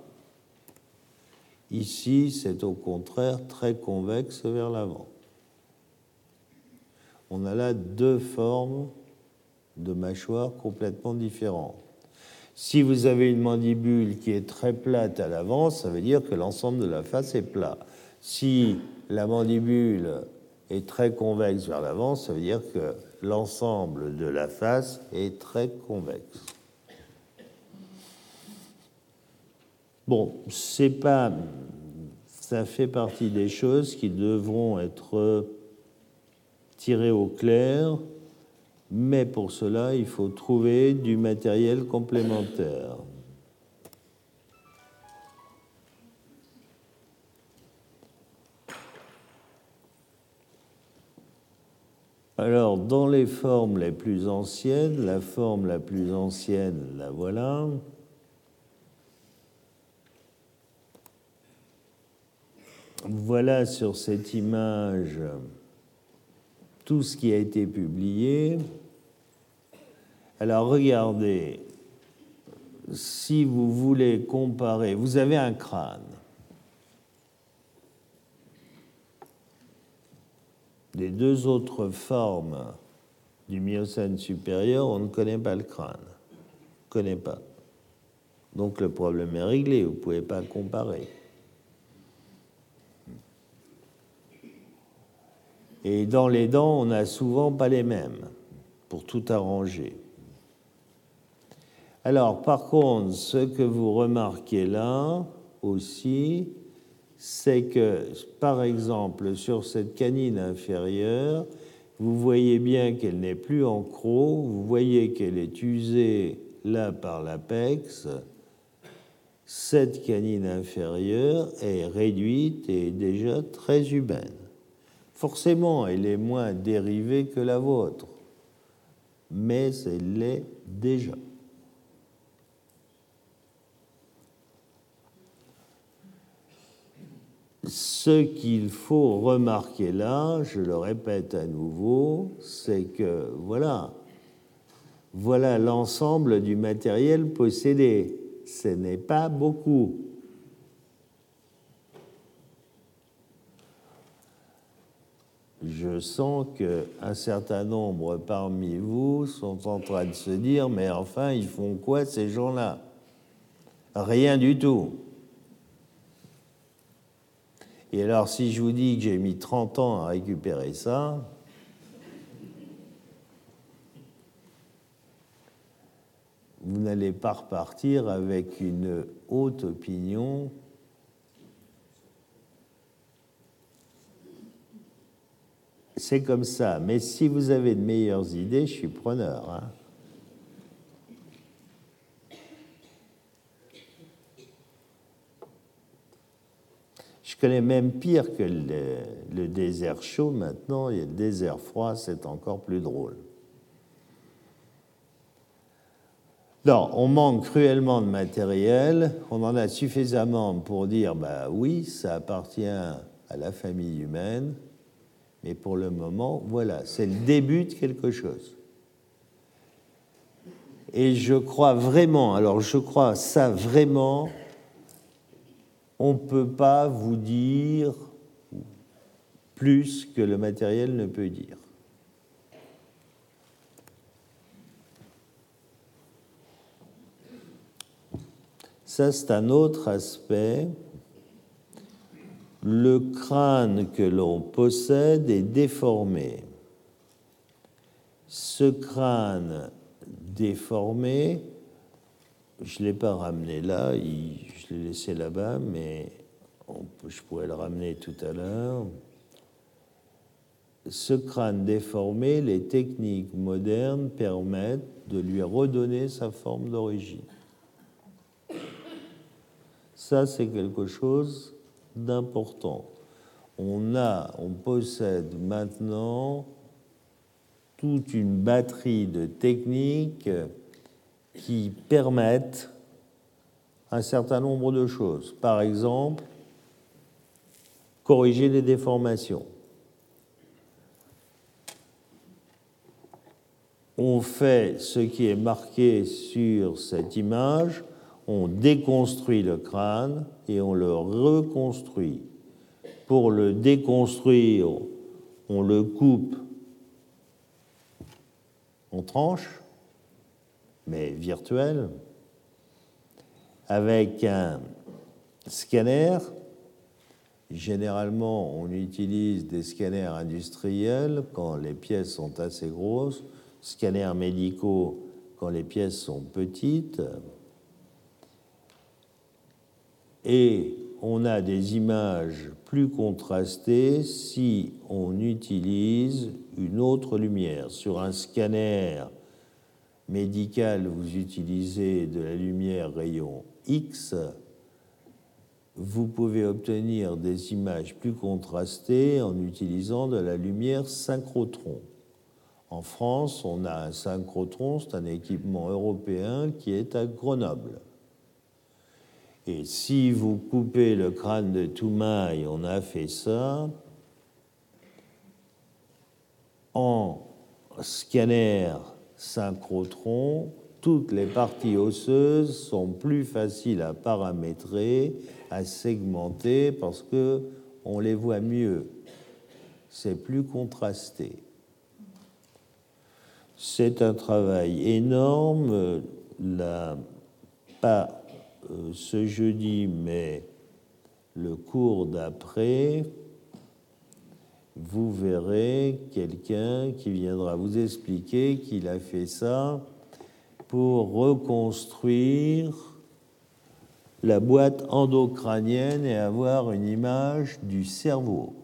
Ici, c'est au contraire très convexe vers l'avant. On a là deux formes de mâchoires complètement différentes. Si vous avez une mandibule qui est très plate à l'avant, ça veut dire que l'ensemble de la face est plat. Si la mandibule est très convexe vers l'avant, ça veut dire que l'ensemble de la face est très convexe. Bon, c'est pas, ça fait partie des choses qui devront être tirées au clair mais pour cela, il faut trouver du matériel complémentaire. Alors, dans les formes les plus anciennes, la forme la plus ancienne, la voilà. Voilà sur cette image tout ce qui a été publié. Alors regardez, si vous voulez comparer, vous avez un crâne. Des deux autres formes du Miocène supérieur, on ne connaît pas le crâne. On ne connaît pas. Donc le problème est réglé, vous ne pouvez pas comparer. Et dans les dents, on n'a souvent pas les mêmes pour tout arranger. Alors, par contre, ce que vous remarquez là aussi, c'est que, par exemple, sur cette canine inférieure, vous voyez bien qu'elle n'est plus en croc, vous voyez qu'elle est usée là par l'apex. Cette canine inférieure est réduite et déjà très humaine. Forcément, elle est moins dérivée que la vôtre, mais elle l'est déjà. Ce qu'il faut remarquer là, je le répète à nouveau, c'est que voilà, voilà l'ensemble du matériel possédé. Ce n'est pas beaucoup. Je sens qu'un certain nombre parmi vous sont en train de se dire, mais enfin, ils font quoi ces gens-là? Rien du tout. Et alors, si je vous dis que j'ai mis 30 ans à récupérer ça, vous n'allez pas repartir avec une haute opinion c'est comme ça. Mais si vous avez de meilleures idées, je suis preneur. Hein. Je connais même pire que le, désert chaud maintenant, et le désert froid, c'est encore plus drôle. Non, on manque cruellement de matériel, on en a suffisamment pour dire, bah oui, ça appartient à la famille humaine, mais pour le moment, voilà, c'est le début de quelque chose. Et je crois vraiment, alors je crois ça vraiment, on ne peut pas vous dire plus que le matériel ne peut dire. Ça, c'est un autre aspect. Le crâne que l'on possède est déformé. Ce crâne déformé, je ne l'ai pas ramené là, je l'ai laissé là-bas, mais je pourrais le ramener tout à l'heure. Ce crâne déformé, les techniques modernes permettent de lui redonner sa forme d'origine. Ça, c'est quelque chose d'important. On a, on possède maintenant toute une batterie de techniques qui permettent un certain nombre de choses. Par exemple, corriger les déformations. On fait ce qui est marqué sur cette image, on déconstruit le crâne et on le reconstruit. Pour le déconstruire, on le coupe on tranche, mais virtuel, avec un scanner. Généralement, on utilise des scanners industriels quand les pièces sont assez grosses, scanners médicaux quand les pièces sont petites. Et on a des images plus contrastées si on utilise une autre lumière. Sur un scanner médical, vous utilisez de la lumière rayon X, vous pouvez obtenir des images plus contrastées en utilisant de la lumière synchrotron. En France, on a un synchrotron, c'est un équipement européen qui est à Grenoble. Et si vous coupez le crâne de Toumaï, on a fait ça, en scanner synchrotron, toutes les parties osseuses sont plus faciles à paramétrer, à segmenter, parce que on les voit mieux. C'est plus contrasté. C'est un travail énorme. pas euh, ce jeudi, mais le cours d'après, vous verrez quelqu'un qui viendra vous expliquer qu'il a fait ça pour reconstruire la boîte endocrânienne et avoir une image du cerveau.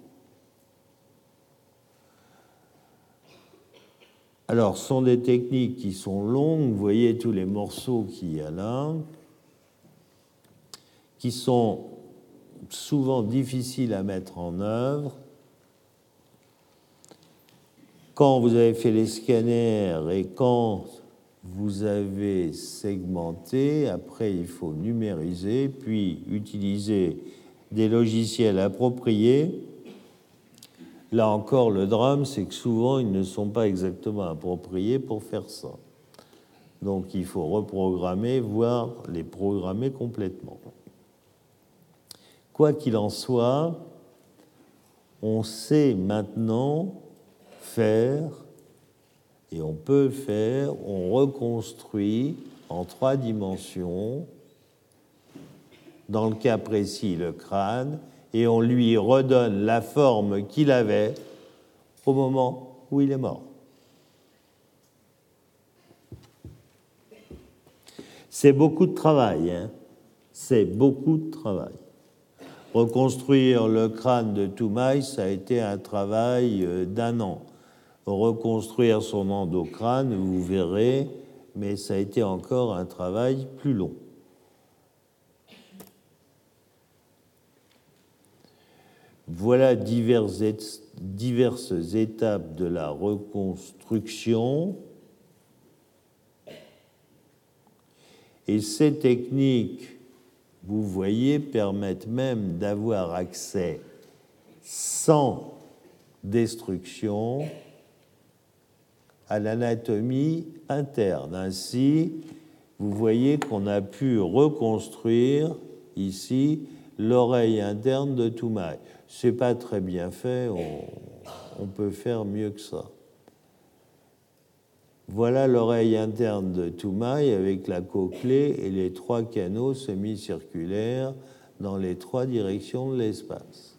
Alors, ce sont des techniques qui sont longues, vous voyez tous les morceaux qu'il y a là, qui sont souvent difficiles à mettre en œuvre quand vous avez fait les scanners et quand vous avez segmenté, après il faut numériser, puis utiliser des logiciels appropriés. Là encore, le drame, c'est que souvent, ils ne sont pas exactement appropriés pour faire ça. Donc il faut reprogrammer, voire les programmer complètement. Quoi qu'il en soit, on sait maintenant faire, et on peut faire, on reconstruit en trois dimensions, dans le cas précis le crâne, et on lui redonne la forme qu'il avait au moment où il est mort. C'est beaucoup de travail, hein c'est beaucoup de travail. Reconstruire le crâne de Toumaï, ça a été un travail euh, d'un an reconstruire son endocrâne, vous verrez, mais ça a été encore un travail plus long. Voilà diverses, diverses étapes de la reconstruction. Et ces techniques, vous voyez, permettent même d'avoir accès sans destruction à l'anatomie interne. Ainsi, vous voyez qu'on a pu reconstruire ici l'oreille interne de Toumaï. C'est pas très bien fait, on, on, peut faire mieux que ça. Voilà l'oreille interne de Toumaï avec la cochlée et les trois canaux semi-circulaires dans les trois directions de l'espace.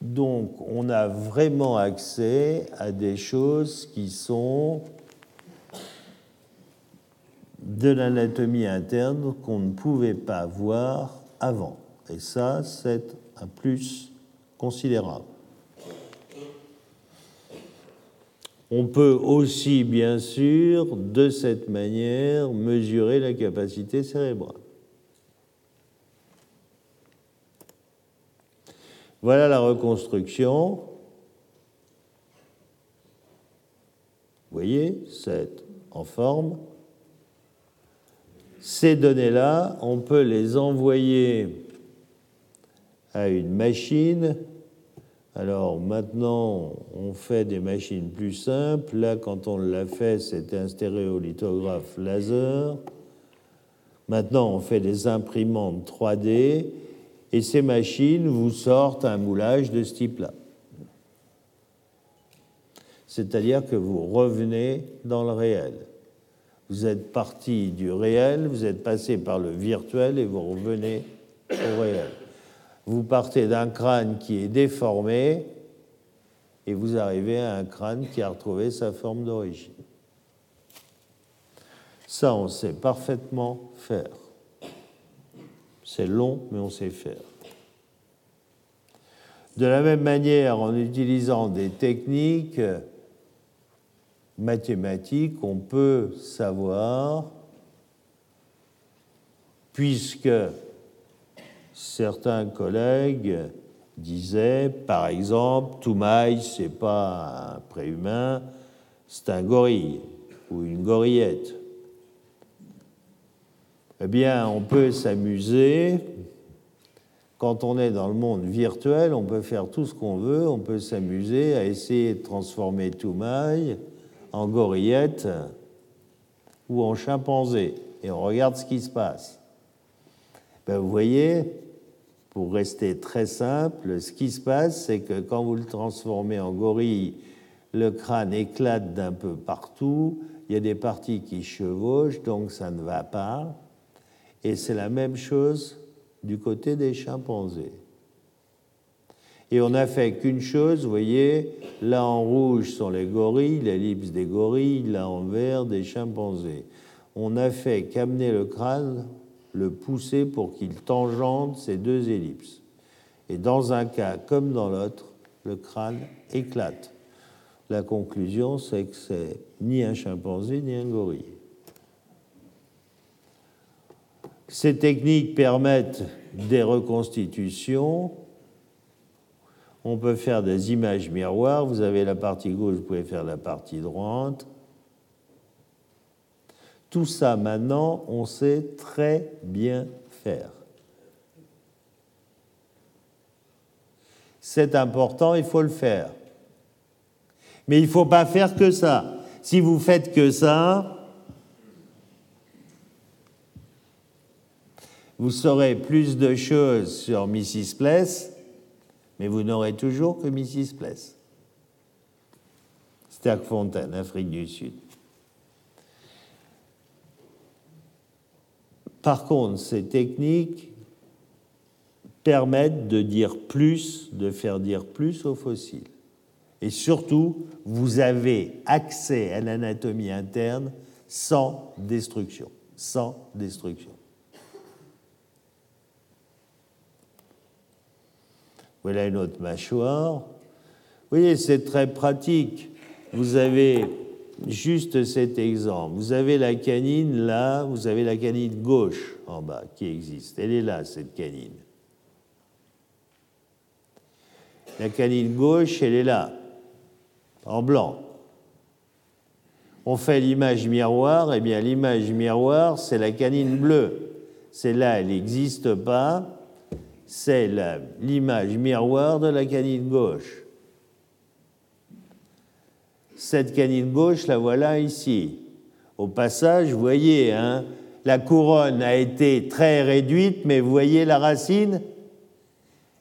Donc, on a vraiment accès à des choses qui sont de l'anatomie interne qu'on ne pouvait pas voir avant. Et ça, c'est un plus considérable. On peut aussi, bien sûr, de cette manière, mesurer la capacité cérébrale. Voilà la reconstruction. Vous voyez, c'est en forme. Ces données-là, on peut les envoyer à une machine. Alors maintenant, on fait des machines plus simples. Là, quand on l'a fait, c'était un stéréolithographe laser. Maintenant, on fait des imprimantes 3D et ces machines vous sortent un moulage de ce type-là. C'est-à-dire que vous revenez dans le réel. Vous êtes parti du réel, vous êtes passé par le virtuel et vous revenez au réel. Vous partez d'un crâne qui est déformé et vous arrivez à un crâne qui a retrouvé sa forme d'origine. Ça, on sait parfaitement faire. C'est long, mais on sait faire. De la même manière, en utilisant des techniques mathématiques, on peut savoir, puisque certains collègues disaient, par exemple, Toumaï, c'est pas un préhumain, c'est un gorille ou une gorillette eh bien, on peut s'amuser. Quand on est dans le monde virtuel, on peut faire tout ce qu'on veut. On peut s'amuser à essayer de transformer Toumaï en gorillette ou en chimpanzé. Et on regarde ce qui se passe. Ben, vous voyez, pour rester très simple, ce qui se passe, c'est que quand vous le transformez en gorille, le crâne éclate d'un peu partout, il y a des parties qui chevauchent, donc ça ne va pas. Et c'est la même chose du côté des chimpanzés. Et on n'a fait qu'une chose, vous voyez, là en rouge sont les gorilles, l'ellipse des gorilles, là en vert des chimpanzés. On n'a fait qu'amener le crâne, le pousser pour qu'il tangente ces deux ellipses. Et dans un cas comme dans l'autre, le crâne éclate. La conclusion, c'est que c'est ni un chimpanzé ni un gorille. Ces techniques permettent des reconstitutions. On peut faire des images miroirs. Vous avez la partie gauche, vous pouvez faire la partie droite. Tout ça, maintenant, on sait très bien faire. C'est important, il faut le faire. Mais il ne faut pas faire que ça. Si vous faites que ça, Vous saurez plus de choses sur Mrs. Place, mais vous n'aurez toujours que Mrs. Place. Sterkfontein, Afrique du Sud. Par contre, ces techniques permettent de dire plus, de faire dire plus aux fossiles. Et surtout, vous avez accès à l'anatomie interne sans destruction. Sans destruction. Voilà une autre mâchoire. Vous voyez, c'est très pratique. Vous avez juste cet exemple. Vous avez la canine là, vous avez la canine gauche en bas qui existe. Elle est là, cette canine. La canine gauche, elle est là, en blanc. On fait l'image miroir, et eh bien l'image miroir, c'est la canine bleue. Celle-là, elle n'existe pas, c'est l'image miroir de la canine gauche. Cette canine gauche, la voilà ici. Au passage, vous voyez, hein, la couronne a été très réduite, mais vous voyez la racine?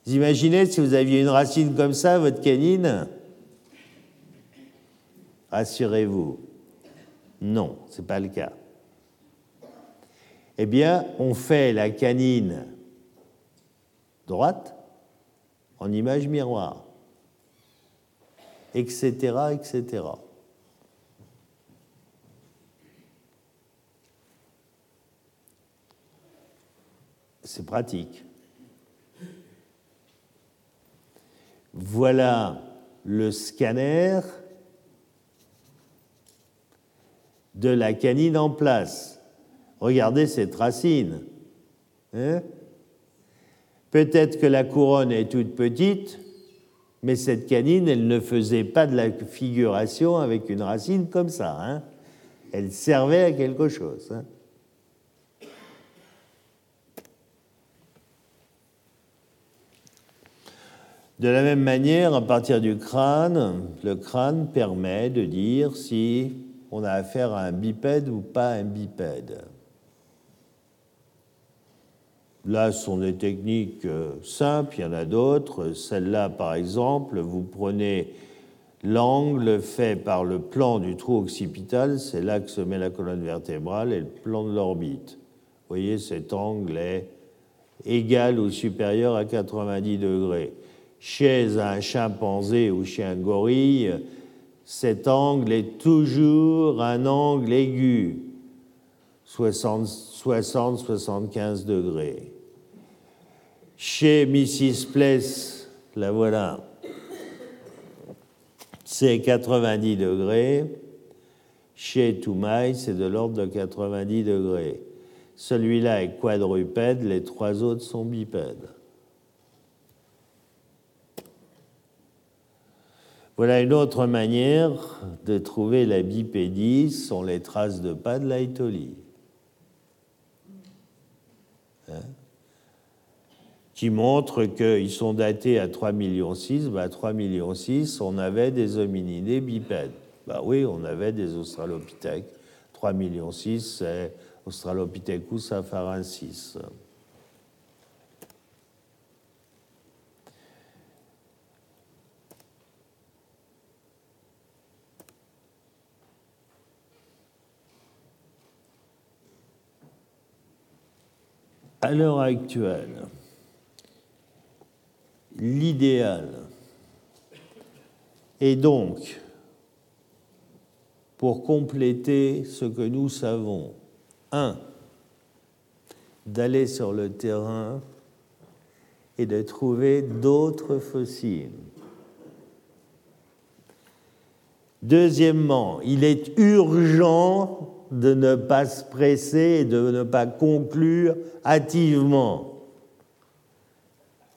Vous imaginez si vous aviez une racine comme ça, votre canine? Rassurez-vous, non, ce n'est pas le cas. Eh bien, on fait la canine droite en image miroir etc., etc. C'est pratique. Voilà le scanner de la canine en place. Regardez cette racine. Hein Peut-être que la couronne est toute petite, mais cette canine, elle ne faisait pas de la figuration avec une racine comme ça. Hein. Elle servait à quelque chose. Hein. De la même manière, à partir du crâne, le crâne permet de dire si on a affaire à un bipède ou pas un bipède. Là, ce sont des techniques euh, simples, il y en a d'autres. Celle-là, par exemple, vous prenez l'angle fait par le plan du trou occipital, c'est là que se met la colonne vertébrale, et le plan de l'orbite. Vous voyez, cet angle est égal ou supérieur à 90 degrés. Chez un chimpanzé ou chez un gorille, cet angle est toujours un angle aigu, 60-75 degrés. Chez Mrs. Place, la voilà, c'est 90 degrés. Chez Toumaï, c'est de l'ordre de 90 degrés. Celui-là est quadrupède, les trois autres sont bipèdes. Voilà une autre manière de trouver la bipédie, sont les traces de pas de l'Aïtoli. Hein? Qui montrent qu'ils sont datés à 3,6 millions. Bah, à 3,6 millions, on avait des hominidés bipèdes. Bah oui, on avait des australopithèques. 3,6 millions, c'est Australopithecus afarensis. À l'heure actuelle, l'idéal. Et donc, pour compléter ce que nous savons, un, d'aller sur le terrain et de trouver d'autres fossiles. Deuxièmement, il est urgent de ne pas se presser et de ne pas conclure hâtivement.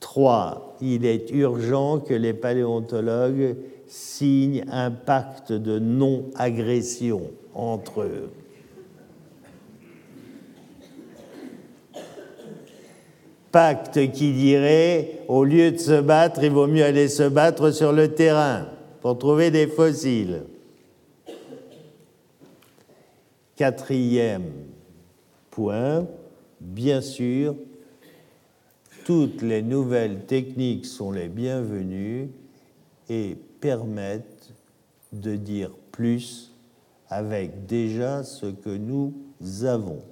Trois, il est urgent que les paléontologues signent un pacte de non-agression entre eux. Pacte qui dirait, au lieu de se battre, il vaut mieux aller se battre sur le terrain pour trouver des fossiles. Quatrième point, bien sûr, toutes les nouvelles techniques sont les bienvenues et permettent de dire plus avec déjà ce que nous avons.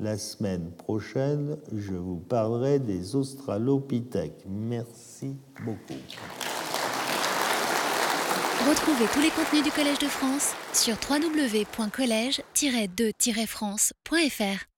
La semaine prochaine, je vous parlerai des australopithèques. Merci beaucoup. Retrouvez tous les contenus du Collège de France sur www.colège-2-france.fr.